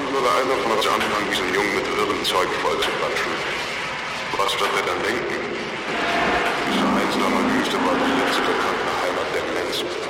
Wann würde einer von uns anfangen, diesen Jungen mit wirrem Zeug voll zu vollzubatschen? Was wird er dann denken? Diese einsame Wüste war die letzte bekannte Heimat der Grenzen.